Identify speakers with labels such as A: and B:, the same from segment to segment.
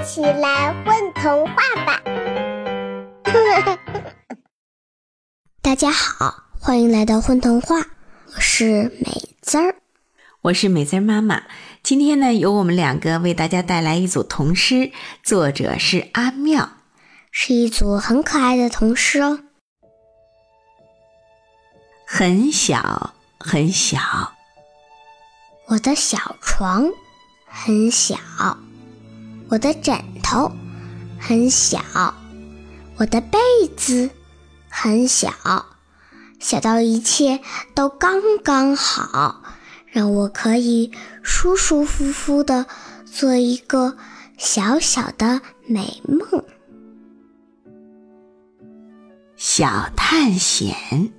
A: 一起来混童话吧！
B: 大家好，欢迎来到混童话，我是美滋儿，
C: 我是美滋儿妈妈。今天呢，由我们两个为大家带来一组童诗，作者是阿妙，
B: 是一组很可爱的童诗哦。
C: 很小很小，
B: 我的小床很小。我的枕头很小，我的被子很小，小到一切都刚刚好，让我可以舒舒服服的做一个小小的美梦。
C: 小探险。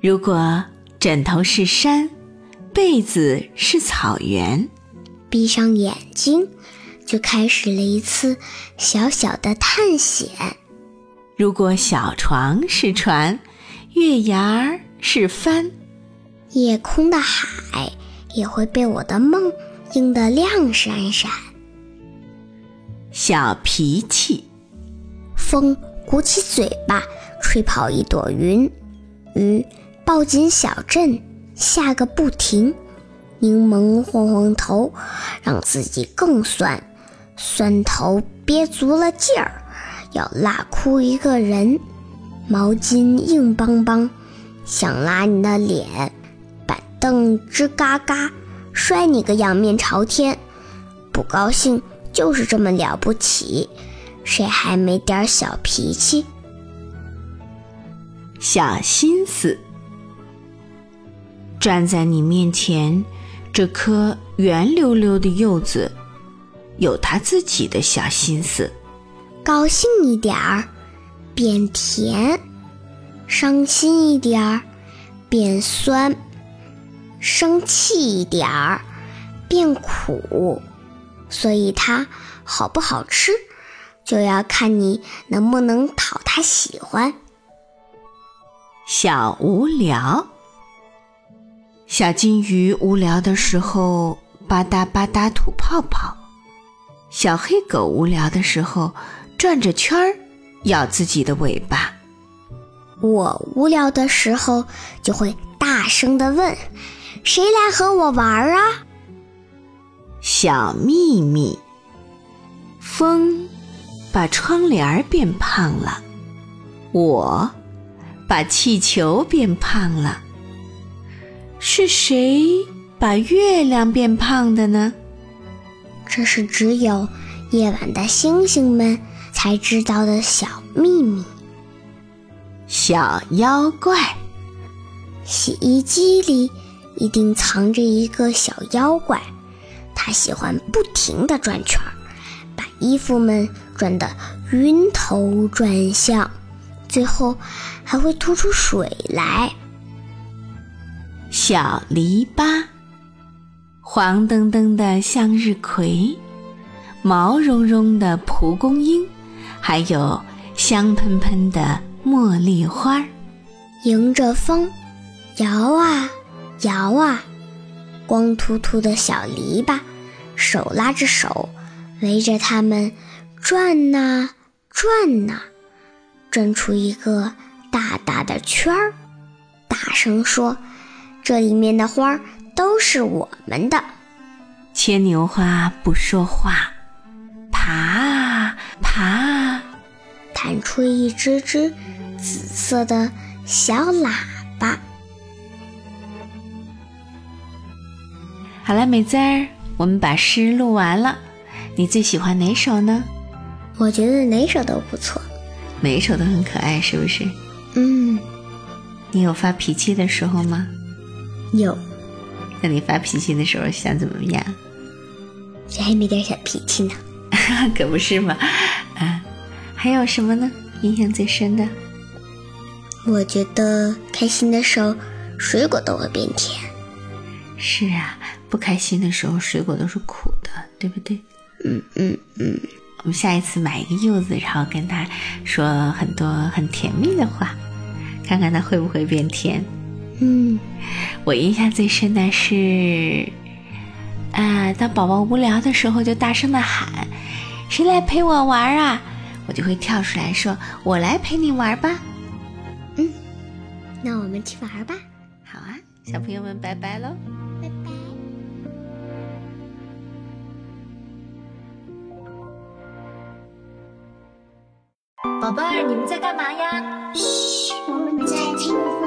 C: 如果枕头是山，被子是草原。
B: 闭上眼睛，就开始了一次小小的探险。
C: 如果小床是船，月牙儿是帆，
B: 夜空的海也会被我的梦映得亮闪闪。
C: 小脾气，
B: 风鼓起嘴巴，吹跑一朵云；雨抱紧小镇，下个不停。柠檬晃晃头，让自己更酸，酸头憋足了劲儿，要拉哭一个人。毛巾硬邦邦，想拉你的脸。板凳吱嘎嘎，摔你个仰面朝天。不高兴就是这么了不起，谁还没点小脾气？
C: 小心思，站在你面前。这颗圆溜溜的柚子，有它自己的小心思。
B: 高兴一点儿，变甜；伤心一点儿，变酸；生气一点儿，变苦。所以它好不好吃，就要看你能不能讨它喜欢。
C: 小无聊。小金鱼无聊的时候，吧嗒吧嗒吐泡泡；小黑狗无聊的时候，转着圈儿咬自己的尾巴。
B: 我无聊的时候，就会大声的问：“谁来和我玩啊？”
C: 小秘密：风把窗帘变胖了，我把气球变胖了。是谁把月亮变胖的呢？
B: 这是只有夜晚的星星们才知道的小秘密。
C: 小妖怪，
B: 洗衣机里一定藏着一个小妖怪，他喜欢不停地转圈儿，把衣服们转得晕头转向，最后还会吐出水来。
C: 小篱笆，黄澄澄的向日葵，毛茸茸的蒲公英，还有香喷喷的茉莉花，
B: 迎着风摇啊摇啊，光秃秃的小篱笆，手拉着手，围着它们转呐转呐，转出一个大大的圈儿，大声说。这里面的花都是我们的。
C: 牵牛花不说话，爬啊爬啊，
B: 弹出一只只紫色的小喇叭。
C: 好了，美滋儿，我们把诗录完了。你最喜欢哪首呢？
B: 我觉得哪首都不错，
C: 每一首都很可爱，是不是？
B: 嗯。
C: 你有发脾气的时候吗？
B: 有，
C: 那你发脾气的时候想怎么样？
B: 谁还没点小脾气呢？
C: 可不是嘛！啊，还有什么呢？印象最深的？
B: 我觉得开心的时候，水果都会变甜。
C: 是啊，不开心的时候，水果都是苦的，对不对？
B: 嗯嗯嗯。
C: 我们下一次买一个柚子，然后跟他说很多很甜蜜的话，看看他会不会变甜。
B: 嗯，
C: 我印象最深的是啊，当宝宝无聊的时候，就大声的喊：“谁来陪我玩啊？”我就会跳出来说：“我来陪你玩吧。”
B: 嗯，那我们去玩吧。
C: 好啊，小朋友们，拜拜喽。
B: 拜拜。
D: 宝贝儿，你们在干嘛呀？
A: 嘘，我们在听。